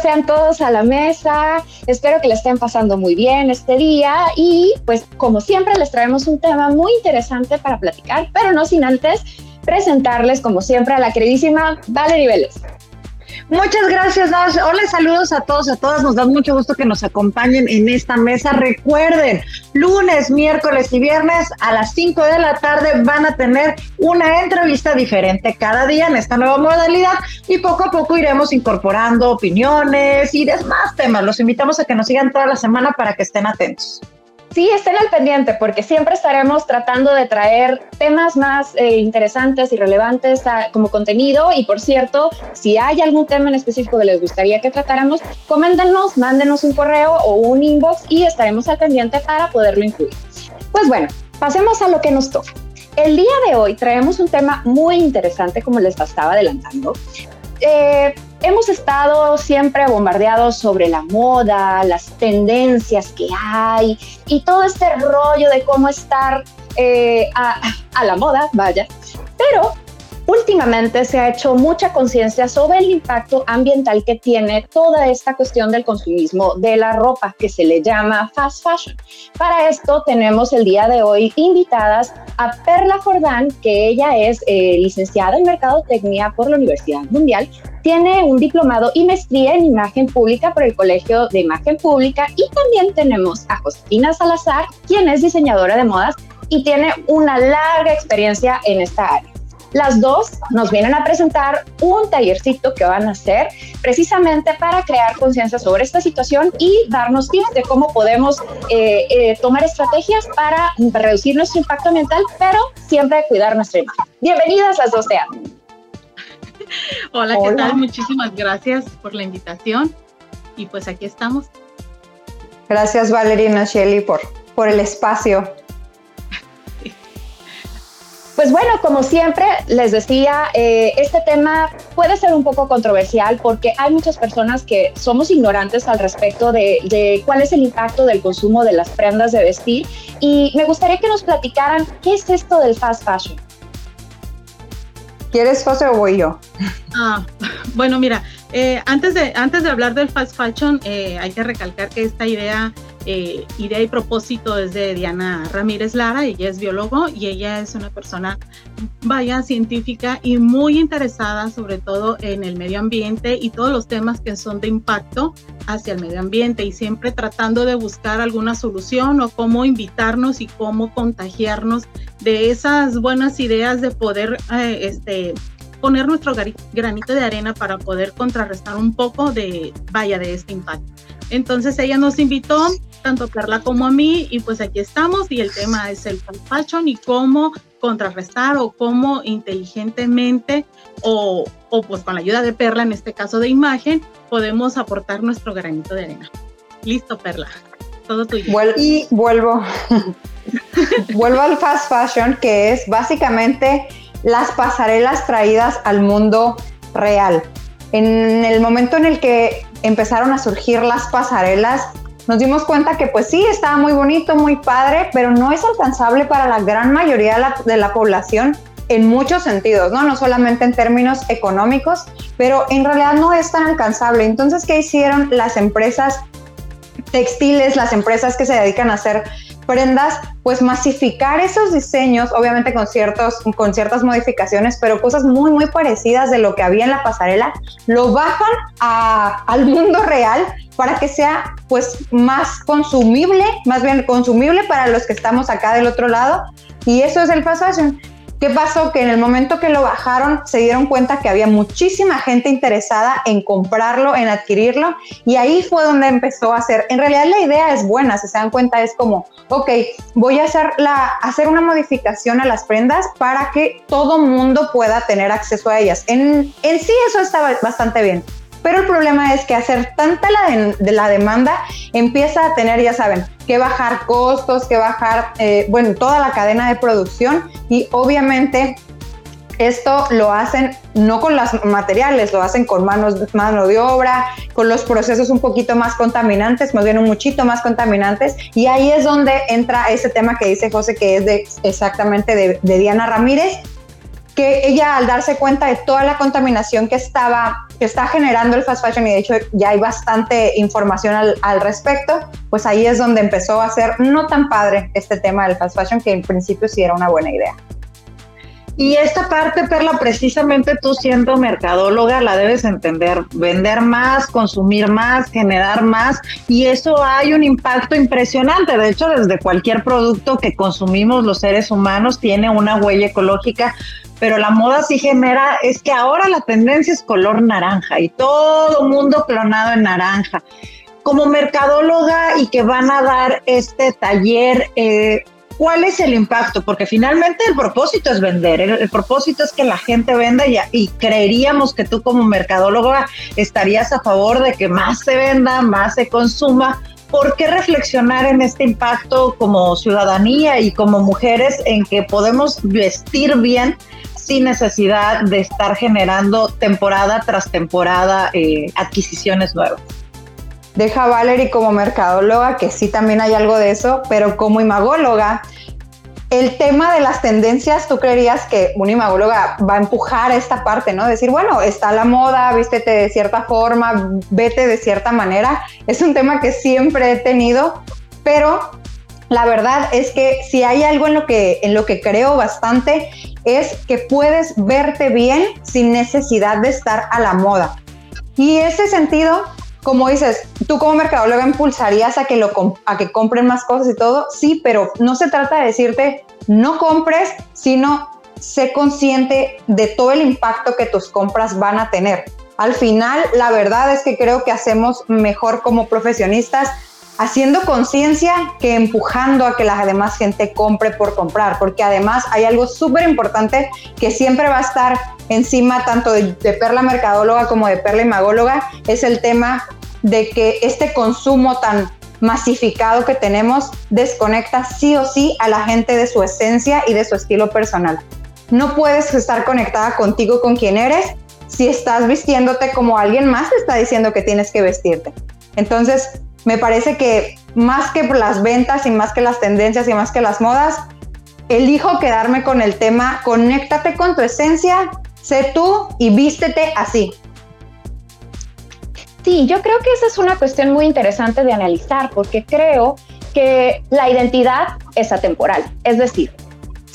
Sean todos a la mesa. Espero que le estén pasando muy bien este día y pues como siempre les traemos un tema muy interesante para platicar, pero no sin antes presentarles como siempre a la queridísima Valerie Vélez. Muchas gracias, Hola, saludos a todos, a todas. Nos da mucho gusto que nos acompañen en esta mesa. Recuerden, lunes, miércoles y viernes a las 5 de la tarde van a tener una entrevista diferente cada día en esta nueva modalidad y poco a poco iremos incorporando opiniones y demás temas. Los invitamos a que nos sigan toda la semana para que estén atentos. Sí, estén al pendiente porque siempre estaremos tratando de traer temas más eh, interesantes y relevantes como contenido. Y por cierto, si hay algún tema en específico que les gustaría que tratáramos, coméntenos, mándenos un correo o un inbox y estaremos al pendiente para poderlo incluir. Pues bueno, pasemos a lo que nos toca. El día de hoy traemos un tema muy interesante, como les estaba adelantando. Eh, hemos estado siempre bombardeados sobre la moda, las tendencias que hay y todo este rollo de cómo estar eh, a, a la moda, vaya. Pero Últimamente se ha hecho mucha conciencia sobre el impacto ambiental que tiene toda esta cuestión del consumismo de la ropa que se le llama fast fashion. Para esto tenemos el día de hoy invitadas a Perla Jordán, que ella es eh, licenciada en Mercadotecnia por la Universidad Mundial, tiene un diplomado y maestría en imagen pública por el Colegio de Imagen Pública y también tenemos a Josefina Salazar, quien es diseñadora de modas y tiene una larga experiencia en esta área. Las dos nos vienen a presentar un tallercito que van a hacer precisamente para crear conciencia sobre esta situación y darnos tips de cómo podemos eh, eh, tomar estrategias para reducir nuestro impacto ambiental, pero siempre cuidar nuestra imagen. Bienvenidas las dos, sean. Hola, ¿qué tal? Muchísimas gracias por la invitación y pues aquí estamos. Gracias Valeria y Shelly por, por el espacio. Pues bueno, como siempre les decía, eh, este tema puede ser un poco controversial porque hay muchas personas que somos ignorantes al respecto de, cuál es el impacto del consumo de las prendas de vestir y me gustaría que nos platicaran qué es esto del fast fashion. ¿Quieres José o voy yo? Ah, bueno, mira, eh, antes, de, antes de hablar del fast fashion, eh, hay que recalcar que esta idea eh, idea y propósito es de Diana Ramírez Lara, ella es biólogo y ella es una persona, vaya, científica y muy interesada sobre todo en el medio ambiente y todos los temas que son de impacto hacia el medio ambiente y siempre tratando de buscar alguna solución o cómo invitarnos y cómo contagiarnos de esas buenas ideas de poder eh, este, poner nuestro granito de arena para poder contrarrestar un poco de, vaya, de este impacto. Entonces ella nos invitó, tanto Carla como a mí, y pues aquí estamos y el tema es el fashion y cómo contrarrestar o cómo inteligentemente o, o pues con la ayuda de Perla, en este caso de imagen, podemos aportar nuestro granito de arena. Listo, Perla. Todo tuyo. Y vuelvo. vuelvo al fast fashion, que es básicamente las pasarelas traídas al mundo real. En el momento en el que empezaron a surgir las pasarelas, nos dimos cuenta que pues sí, estaba muy bonito, muy padre, pero no es alcanzable para la gran mayoría de la, de la población en muchos sentidos, ¿no? No solamente en términos económicos, pero en realidad no es tan alcanzable. Entonces, ¿qué hicieron las empresas textiles, las empresas que se dedican a hacer prendas, pues masificar esos diseños, obviamente con, ciertos, con ciertas modificaciones, pero cosas muy, muy parecidas de lo que había en la pasarela, lo bajan al mundo real para que sea pues más consumible, más bien consumible para los que estamos acá del otro lado. Y eso es el fast fashion. ¿Qué pasó? Que en el momento que lo bajaron se dieron cuenta que había muchísima gente interesada en comprarlo, en adquirirlo, y ahí fue donde empezó a hacer. En realidad la idea es buena, si se dan cuenta, es como, ok, voy a hacer, la, hacer una modificación a las prendas para que todo mundo pueda tener acceso a ellas. En, en sí eso estaba bastante bien. Pero el problema es que hacer tanta la de, la demanda empieza a tener, ya saben, que bajar costos, que bajar, eh, bueno, toda la cadena de producción y obviamente esto lo hacen no con los materiales, lo hacen con manos, mano de obra, con los procesos un poquito más contaminantes, más bien un muchito más contaminantes. Y ahí es donde entra ese tema que dice José, que es de, exactamente de, de Diana Ramírez, que ella al darse cuenta de toda la contaminación que estaba que está generando el fast fashion y de hecho ya hay bastante información al, al, respecto, pues ahí es donde empezó a ser no tan padre este tema del fast fashion que en principio sí era una buena idea. Y esta parte, Perla, precisamente tú siendo mercadóloga la debes entender, vender más, consumir más, generar más, y eso hay un impacto impresionante. De hecho, desde cualquier producto que consumimos los seres humanos tiene una huella ecológica, pero la moda sí genera, es que ahora la tendencia es color naranja y todo mundo clonado en naranja. Como mercadóloga y que van a dar este taller, eh, ¿cuál es el impacto? Porque finalmente el propósito es vender, el, propósito es que la gente venda y, y, creeríamos que tú como mercadóloga estarías a favor de que más se venda, más se consuma. ¿Por qué reflexionar en este impacto como ciudadanía y como mujeres en que podemos vestir bien sin necesidad de estar generando temporada tras temporada eh, adquisiciones nuevas? deja a Valerie como mercadóloga, que sí también hay algo de eso, pero como imagóloga, el tema de las tendencias, tú creerías que una imagóloga va a empujar esta parte, ¿no? Decir, bueno, está la moda, vístete de cierta forma, vete de cierta manera. Es un tema que siempre he tenido, pero la verdad es que si hay algo en lo que, en lo que creo bastante, es que puedes verte bien sin necesidad de estar a la moda. Y ese sentido como dices, tú como mercadóloga impulsarías a que, lo, a que compren más cosas y todo, sí, pero no se trata de decirte no compres, sino sé consciente de todo el impacto que tus compras van a tener. Al final, la verdad es que creo que hacemos mejor como profesionistas haciendo conciencia que empujando a que la demás gente compre por comprar, porque además hay algo súper importante que siempre va a estar encima tanto de, Perla Mercadóloga como de Perla Imagóloga, es el tema de que este consumo tan masificado que tenemos desconecta sí o sí a la gente de su esencia y de su estilo personal. No puedes estar conectada contigo, con quien eres, si estás vistiéndote como alguien más te está diciendo que tienes que vestirte. Entonces, me parece que más que las ventas y más que las tendencias y más que las modas, elijo quedarme con el tema, conéctate con tu esencia, sé tú y vístete así. Sí, yo creo que esa es una cuestión muy interesante de analizar porque creo que la identidad es atemporal. Es decir,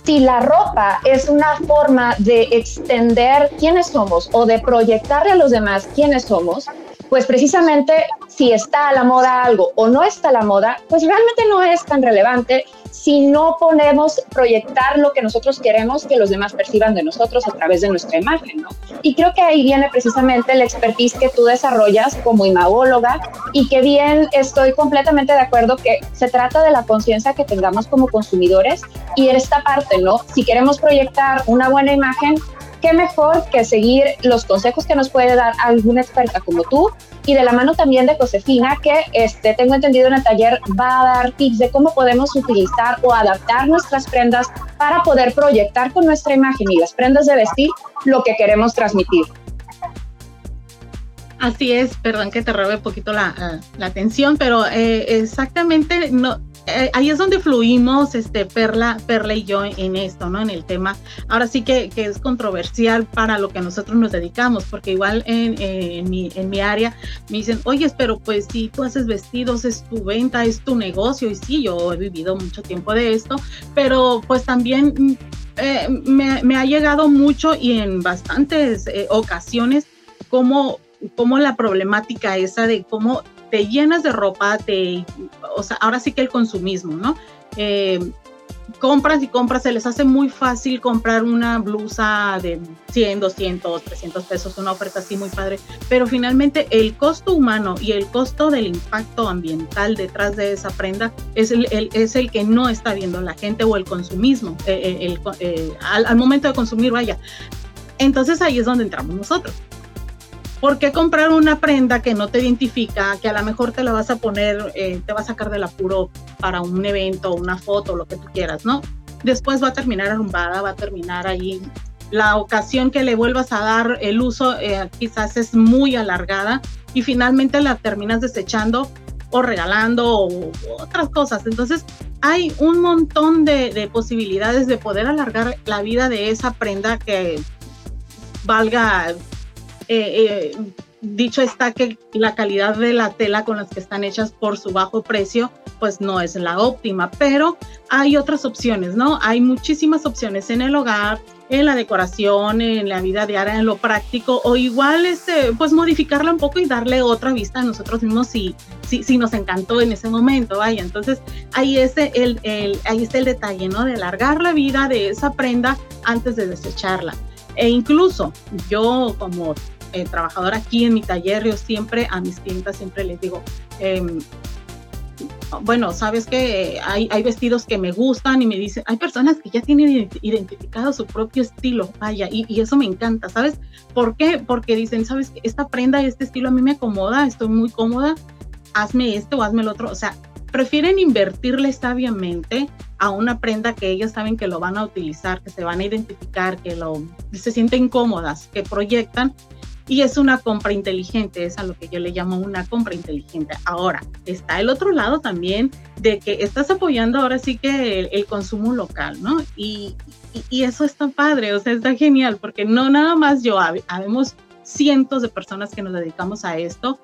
si la ropa es una forma de extender quiénes somos o de proyectarle a los demás quiénes somos, pues precisamente si está a la moda algo o no está a la moda, pues realmente no es tan relevante si no ponemos proyectar lo que nosotros queremos que los demás perciban de nosotros a través de nuestra imagen, ¿no? Y creo que ahí viene precisamente la expertise que tú desarrollas como imagóloga y que bien estoy completamente de acuerdo que se trata de la conciencia que tengamos como consumidores y esta parte, ¿no? Si queremos proyectar una buena imagen, qué mejor que seguir los consejos que nos puede dar alguna experta como tú y de la mano también de Josefina, que este, tengo entendido en el taller va a dar tips de cómo podemos utilizar o adaptar nuestras prendas para poder proyectar con nuestra imagen y las prendas de vestir lo que queremos transmitir. Así es, perdón que te robe un poquito la, la atención, pero eh, exactamente no, eh, ahí es donde fluimos, este, Perla, Perla y yo en esto, ¿no? En el tema. Ahora sí que, que es controversial para lo que nosotros nos dedicamos, porque igual en, en, mi, en mi área me dicen, oye, pero pues si tú haces vestidos, es tu venta, es tu negocio, y sí, yo he vivido mucho tiempo de esto, pero pues también eh, me, me, ha llegado mucho y en bastantes eh, ocasiones como como la problemática esa de cómo te llenas de ropa, te, o sea, ahora sí que el consumismo, ¿no? Eh, compras y compras, se les hace muy fácil comprar una blusa de 100, 200, 300 pesos, una oferta así muy padre, pero finalmente el costo humano y el costo del impacto ambiental detrás de esa prenda es el, es el que no está viendo la gente o el consumismo, eh, eh, el, al, al momento de consumir, vaya. Entonces ahí es donde entramos nosotros. ¿Por qué comprar una prenda que no te identifica, que a lo mejor te la vas a poner, eh, te va a sacar del apuro para un evento, una foto, lo que tú quieras, ¿no? Después va a terminar arrumbada, va a terminar ahí. La ocasión que le vuelvas a dar el uso eh, quizás es muy alargada y finalmente la terminas desechando o regalando o, otras cosas. Entonces, hay un montón de, posibilidades de poder alargar la vida de esa prenda que valga, eh, eh, dicho está que la calidad de la tela con las que están hechas por su bajo precio, pues no es la óptima, pero hay otras opciones, ¿no? Hay muchísimas opciones en el hogar, en la decoración, en la vida diaria, en lo práctico, o igual este, pues modificarla un poco y darle otra vista a nosotros mismos si, si, si nos encantó en ese momento, vaya. Entonces ahí, es el, el, ahí está el detalle, ¿no? De alargar la vida de esa prenda antes de desecharla. E incluso yo como eh, trabajadora aquí en mi taller, yo siempre a mis clientes siempre les digo, eh, bueno, sabes que hay, hay, vestidos que me gustan y me dicen, hay personas que ya tienen identificado su propio estilo, vaya, y, y, eso me encanta, ¿sabes? ¿Por qué? Porque dicen, sabes que esta prenda, este estilo a mí me acomoda, estoy muy cómoda, hazme esto o hazme el otro, o sea, prefieren invertirle sabiamente a una prenda que ellas saben que lo van a utilizar, que se van a identificar, que lo, se sienten cómodas, que proyectan y es una compra inteligente, es a lo que yo le llamo una compra inteligente. Ahora, está el otro lado también de que estás apoyando ahora sí que el, consumo local, ¿no? Y, y, eso está padre, o sea, está genial, porque no nada más yo, habemos cientos de personas que nos dedicamos a esto,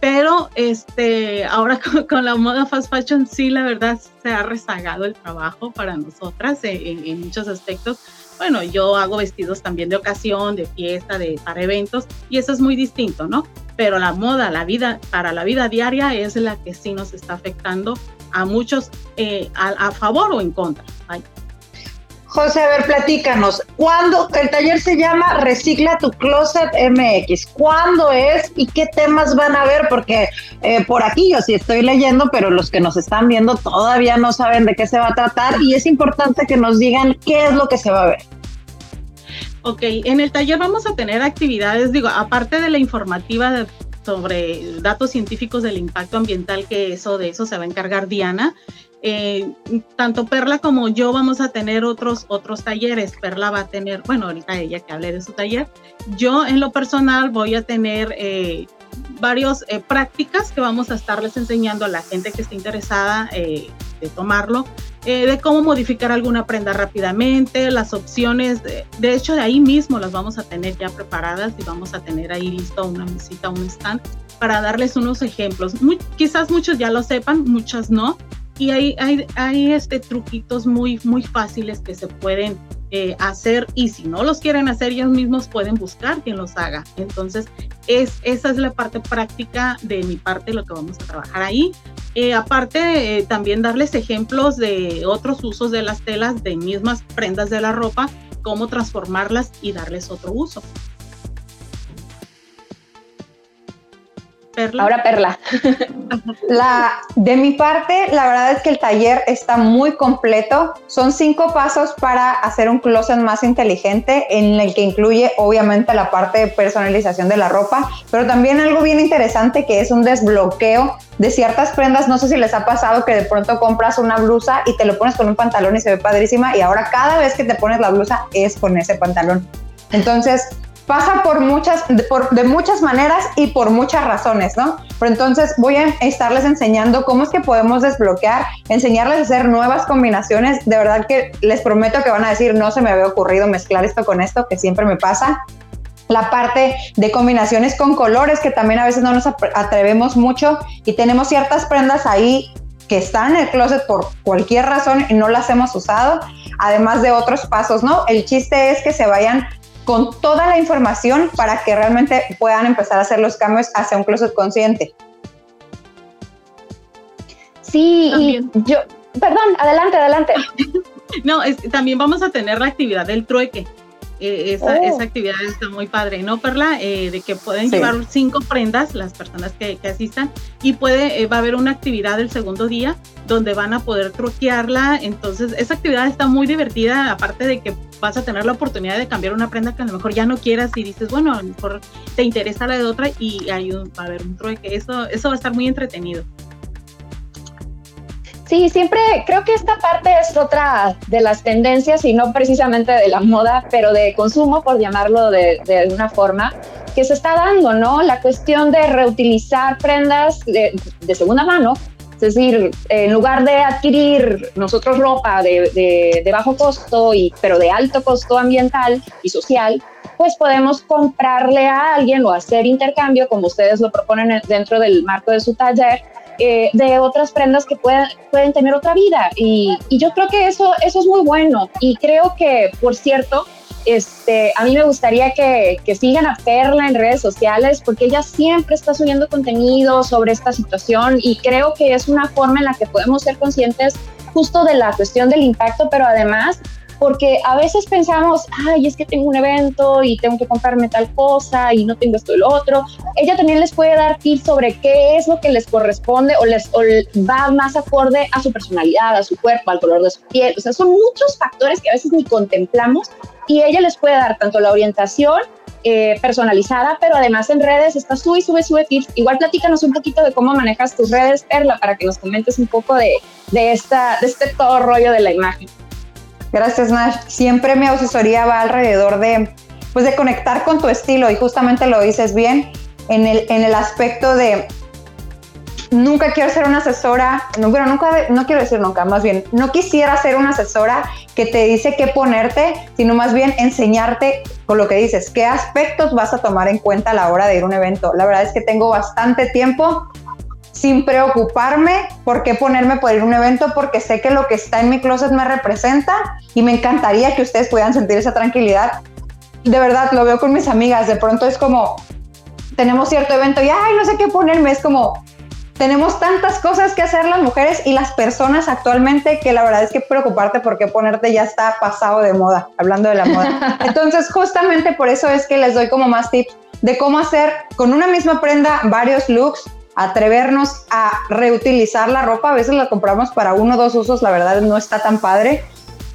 pero este, ahora con, la moda fast fashion, sí, la verdad se ha rezagado el trabajo para nosotras en, en muchos aspectos bueno, yo hago vestidos también de ocasión, de fiesta, de para eventos, y eso es muy distinto, ¿no? Pero la moda, la vida, para la vida diaria es la que sí nos está afectando a muchos eh, a, favor o en contra. José, a ver, platícanos. ¿Cuándo? El taller se llama Recicla tu Closet MX. ¿Cuándo es y qué temas van a ver? Porque eh, por aquí yo sí estoy leyendo, pero los que nos están viendo todavía no saben de qué se va a tratar y es importante que nos digan qué es lo que se va a ver. Ok, en el taller vamos a tener actividades, digo, aparte de la informativa sobre datos científicos del impacto ambiental, que eso de eso se va a encargar Diana. Eh, tanto Perla como yo vamos a tener otros, otros talleres. Perla va a tener, bueno, ahorita ella que hable de su taller. Yo en lo personal voy a tener eh, varias eh, prácticas que vamos a estarles enseñando a la gente que esté interesada de tomarlo, de cómo modificar alguna prenda rápidamente, las opciones, de, de, hecho de ahí mismo las vamos a tener ya preparadas y vamos a tener ahí listo una mesita, un stand para darles unos ejemplos. Muy, quizás muchos ya lo sepan, muchos no, y hay, hay, hay este, truquitos muy, muy fáciles que se pueden eh, hacer y si no los quieren hacer ellos mismos pueden buscar quien los haga. Entonces, es, esa es la parte práctica de mi parte, lo que vamos a trabajar ahí. Eh, aparte, eh, también darles ejemplos de otros usos de las telas, de mismas prendas de la ropa, cómo transformarlas y darles otro uso. Ahora Perla. La, de mi parte, la verdad es que el taller está muy completo. Son cinco pasos para hacer un closet más inteligente, en el que incluye obviamente la parte de personalización de la ropa, pero también algo bien interesante que es un desbloqueo de ciertas prendas. No sé si les ha pasado que de pronto compras una blusa y te lo pones con un pantalón y se ve padrísima y ahora cada vez que te pones la blusa es con ese pantalón. Entonces, pasa por muchas, de, muchas maneras y por muchas razones, ¿no? Pero entonces voy a estarles enseñando cómo es que podemos desbloquear, enseñarles a hacer nuevas combinaciones. De verdad que les prometo que van a decir, no se me había ocurrido mezclar esto con esto, que siempre me pasa. La parte de combinaciones con colores, que también a veces no nos atrevemos mucho y tenemos ciertas prendas ahí que están en el closet por cualquier razón y no las hemos usado, además de otros pasos, ¿no? El chiste es que se vayan con toda la información para que realmente puedan empezar a hacer los cambios hacia un closet consciente. Sí, y yo, perdón, adelante, adelante. no, también vamos a tener la actividad del trueque. Eh, esa, oh. esa, actividad está muy padre, ¿no, Perla? Eh, de que pueden llevar cinco prendas las personas que, que asistan y puede, eh, va a haber una actividad el segundo día donde van a poder truquearla. Entonces, esa actividad está muy divertida, aparte de que vas a tener la oportunidad de cambiar una prenda que a lo mejor ya no quieras y dices, bueno, a lo mejor te interesa la de otra y hay va a haber un trueque. Eso, eso va a estar muy entretenido. Sí, siempre creo que esta parte es otra de las tendencias y no precisamente de la moda, pero de consumo, por llamarlo de, alguna forma, que se está dando, ¿no? La cuestión de reutilizar prendas de, segunda mano, es decir, en lugar de adquirir nosotros ropa de, de, bajo costo, y, pero de alto costo ambiental y social, pues podemos comprarle a alguien o hacer intercambio, como ustedes lo proponen dentro del marco de su taller, eh, de otras prendas que pueden, pueden tener otra vida. Y, y, yo creo que eso, eso es muy bueno. Y creo que, por cierto, este, a mí me gustaría que, que, sigan a Perla en redes sociales porque ella siempre está subiendo contenido sobre esta situación y creo que es una forma en la que podemos ser conscientes justo de la cuestión del impacto, pero además porque a veces pensamos, ay, es que tengo un evento y tengo que comprarme tal cosa y no tengo esto y lo otro. Ella también les puede dar tips sobre qué es lo que les corresponde o les va más acorde a su personalidad, a su cuerpo, al color de su piel. O sea, son muchos factores que a veces ni contemplamos y ella les puede dar tanto la orientación eh, personalizada, pero además en redes está sube sube, sube tips. Igual platícanos un poquito de cómo manejas tus redes, Perla, para que nos comentes un poco de, de, esta, de este todo rollo de la imagen. Gracias, Nash. Siempre mi asesoría va alrededor de, pues, de conectar con tu estilo y justamente lo dices bien en el, en el aspecto de nunca quiero ser una asesora, no, bueno, nunca, no quiero decir nunca, más bien, no quisiera ser una asesora que te dice qué ponerte, sino más bien enseñarte con lo que dices, qué aspectos vas a tomar en cuenta a la hora de ir a un evento. La verdad es que tengo bastante tiempo sin preocuparme por qué ponerme por ir a un evento, porque sé que lo que está en mi closet me representa y me encantaría que ustedes puedan sentir esa tranquilidad. De verdad, lo veo con mis amigas, de pronto es como, tenemos cierto evento y, ay, no sé qué ponerme, es como, tenemos tantas cosas que hacer las mujeres y las personas actualmente que la verdad es que preocuparte por qué ponerte ya está pasado de moda, hablando de la moda. Entonces, justamente por eso es que les doy como más tips de cómo hacer con una misma prenda varios looks atrevernos a reutilizar la ropa, a veces la compramos para uno o dos usos, la verdad no está tan padre,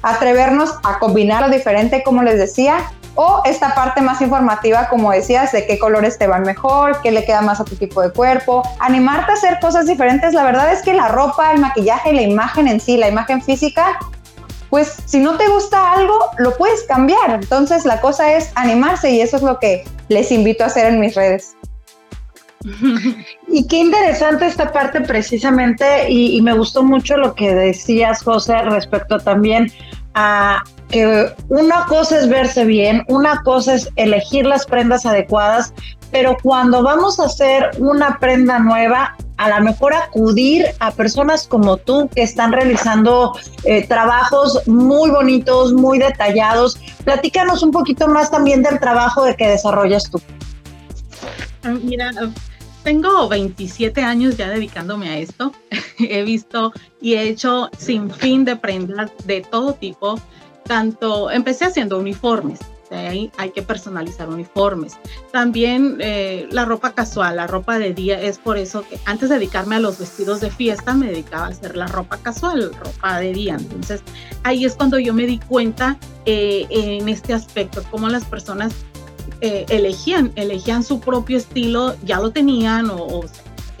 atrevernos a combinar lo diferente, como les decía, o esta parte más informativa, como decías, de qué colores te van mejor, qué le queda más a tu tipo de cuerpo, animarte a hacer cosas diferentes. La verdad es que la ropa, el maquillaje, la imagen en sí, la imagen física, pues si no te gusta algo, lo puedes cambiar. Entonces la cosa es animarse y eso es lo que les invito a hacer en mis redes. Y qué interesante esta parte precisamente, y, me gustó mucho lo que decías, José, respecto también a que una cosa es verse bien, una cosa es elegir las prendas adecuadas, pero cuando vamos a hacer una prenda nueva, a lo mejor acudir a personas como tú que están realizando eh, trabajos muy bonitos, muy detallados. Platícanos un poquito más también del trabajo de que desarrollas tú. Ah, mira, tengo 27 años ya dedicándome a esto. he visto y he hecho sin fin de prendas de todo tipo. Tanto empecé haciendo uniformes, hay, hay que personalizar uniformes. También eh, la ropa casual, la ropa de día, es por eso que antes de dedicarme a los vestidos de fiesta me dedicaba a hacer la ropa casual, ropa de día. Entonces ahí es cuando yo me di cuenta eh, en este aspecto, cómo las personas eh, elegían, elegían su propio estilo, ya lo tenían o, o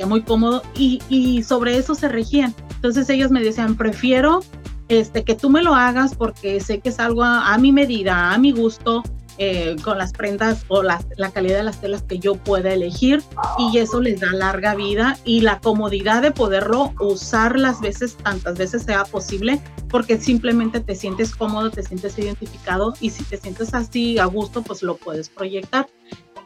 muy cómodo y, y, sobre eso se regían. Entonces ellos me decían, prefiero este, que tú me lo hagas porque sé que es algo a, mi medida, a mi gusto, eh, con las prendas o la, la, calidad de las telas que yo pueda elegir y eso les da larga vida y la comodidad de poderlo usar las veces, tantas veces sea posible, porque simplemente te sientes cómodo, te sientes identificado y si te sientes así a gusto, pues lo puedes proyectar.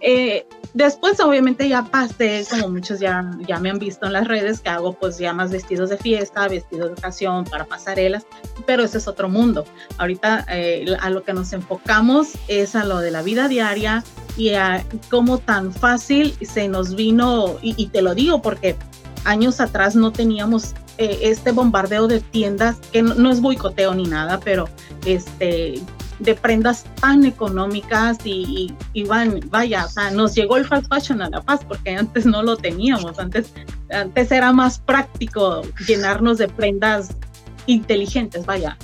Eh, después, obviamente, ya pasé, como muchos ya, ya me han visto en las redes, que hago pues ya más vestidos de fiesta, vestidos de ocasión, para pasarelas, pero ese es otro mundo. Ahorita eh, a lo que nos enfocamos es a lo de la vida diaria y a cómo tan fácil se nos vino, y, te lo digo porque años atrás no teníamos eh, este bombardeo de tiendas, que no, no, es boicoteo ni nada, pero este, de prendas tan económicas y, van, vaya, o sea, nos llegó el fast fashion a La Paz porque antes no lo teníamos, antes, antes era más práctico llenarnos de prendas inteligentes, vaya.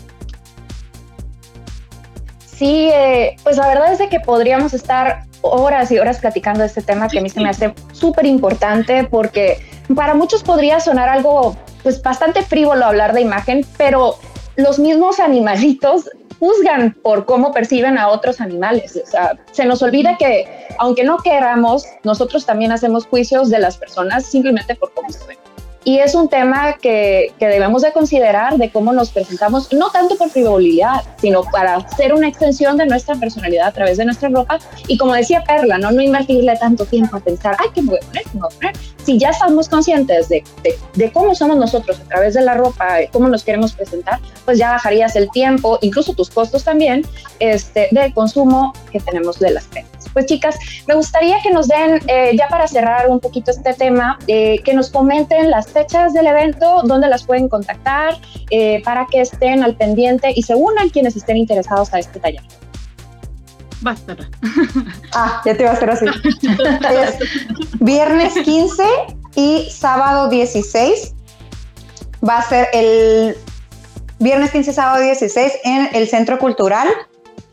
Sí, eh, pues la verdad es de que podríamos estar horas y horas platicando de este tema que a mí se me hace súper importante porque para muchos podría sonar algo pues bastante frívolo hablar de imagen, pero los mismos animalitos juzgan por cómo perciben a otros animales. O sea, se nos olvida que, aunque no queramos, nosotros también hacemos juicios de las personas simplemente por cómo se ven. Y es un tema que, debemos de considerar de cómo nos presentamos, no tanto por frivolidad, sino para ser una extensión de nuestra personalidad a través de nuestra ropa. Y como decía Perla, no, no invertirle tanto tiempo a pensar, ay, ¿qué me voy a poner? ¿Qué me voy a poner? Si ya estamos conscientes de, de, cómo somos nosotros a través de la ropa, cómo nos queremos presentar, pues ya bajarías el tiempo, incluso tus costos también, este, de consumo que tenemos de las prendas. Pues chicas, me gustaría que nos den, eh, ya para cerrar un poquito este tema, eh, que nos comenten las fechas del evento, dónde las pueden contactar, eh, para que estén al pendiente y se unan quienes estén interesados a este taller. Basta. Ah, ya te iba a hacer así. es viernes 15 y sábado 16. Va a ser el viernes 15, sábado 16 en el Centro Cultural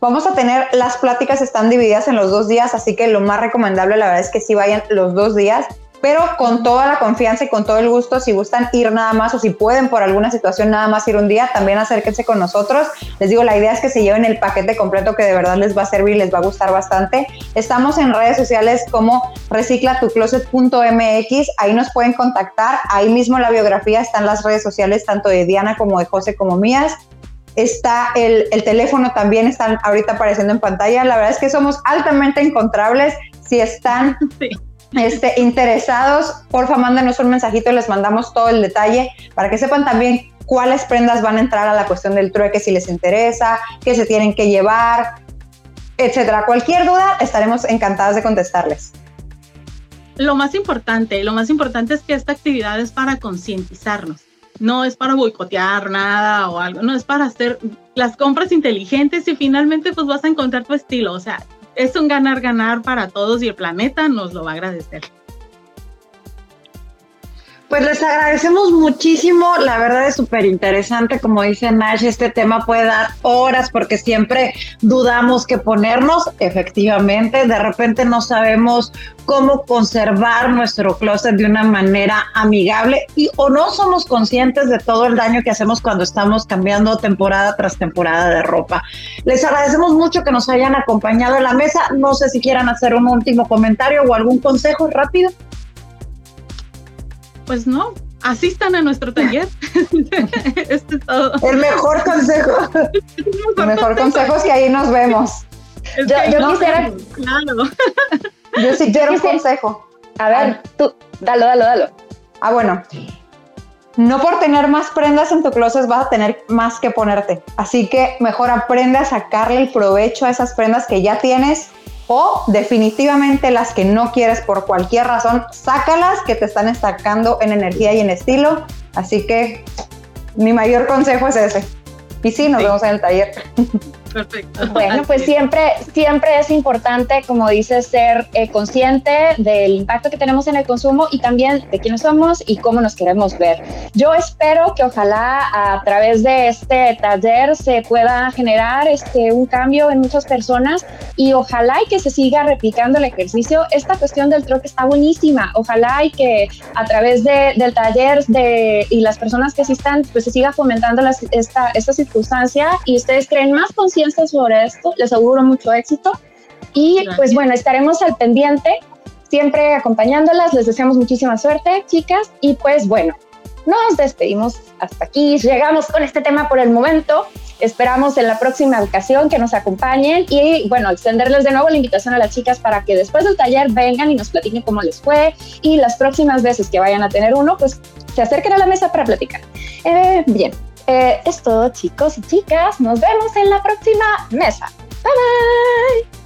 Vamos a tener, las pláticas están divididas en los dos días, así que lo más recomendable la verdad es que sí vayan los dos días, pero con toda la confianza y con todo el gusto, si gustan ir nada más o si pueden por alguna situación nada más ir un día, también acérquense con nosotros. Les digo, la idea es que se lleven el paquete completo que de verdad les va a servir, les va a gustar bastante. Estamos en redes sociales como reciclatucloset.mx, ahí nos pueden contactar, ahí mismo la biografía están las redes sociales tanto de Diana como de José como mías está el, el, teléfono también están ahorita apareciendo en pantalla. La verdad es que somos altamente encontrables. Si están sí. este, interesados, porfa, mándenos un mensajito y les mandamos todo el detalle para que sepan también cuáles prendas van a entrar a la cuestión del trueque si les interesa, qué se tienen que llevar, etcétera. Cualquier duda, estaremos encantadas de contestarles. Lo más importante, lo más importante es que esta actividad es para concientizarnos no es para boicotear nada o algo, no es para hacer las compras inteligentes y finalmente pues vas a encontrar tu estilo, o sea, es un ganar-ganar para todos y el planeta nos lo va a agradecer. Pues les agradecemos muchísimo, la verdad es súper interesante, como dice Nash, este tema puede dar horas porque siempre dudamos que ponernos, efectivamente, de repente no sabemos cómo conservar nuestro closet de una manera amigable y o no somos conscientes de todo el daño que hacemos cuando estamos cambiando temporada tras temporada de ropa. Les agradecemos mucho que nos hayan acompañado en la mesa, no sé si quieran hacer un último comentario o algún consejo rápido pues no, asistan a nuestro taller. este es todo. El mejor consejo. El mejor consejo es que ahí nos vemos. yo, yo no, quisiera. Claro. Yo sí quiero un consejo. A ver, tú, dalo, dalo, dalo. Ah, bueno. No por tener más prendas en tu closet vas a tener más que ponerte. Así que mejor aprende a sacarle el provecho a esas prendas que ya tienes o definitivamente las que no quieres por cualquier razón, sácalas que te están destacando en energía y en estilo. Así que mi mayor consejo es ese. Y sí, nos vemos en el taller. Perfecto. Bueno, pues siempre, siempre es importante, como dices, ser eh, consciente del impacto que tenemos en el consumo y también de quiénes somos y cómo nos queremos ver. Yo espero que ojalá a través de este taller se pueda generar este, un cambio en muchas personas y ojalá y que se siga replicando el ejercicio. Esta cuestión del troque está buenísima. Ojalá y que a través de, del taller de, y las personas que asistan, pues se siga fomentando las, esta, esta circunstancia y ustedes creen más conciencia sobre esto. Les auguro mucho éxito. Y Gracias. pues bueno, estaremos al pendiente, siempre acompañándolas. Les deseamos muchísima suerte, chicas. Y pues bueno, nos despedimos hasta aquí. Llegamos con este tema por el momento. Esperamos en la próxima ocasión que nos acompañen y bueno, extenderles de nuevo la invitación a las chicas para que después del taller vengan y nos platiquen cómo les fue y las próximas veces que vayan a tener uno, pues se acerquen a la mesa para platicar. Eh, bien, eh, es todo chicos y chicas. Nos vemos en la próxima mesa. Bye bye.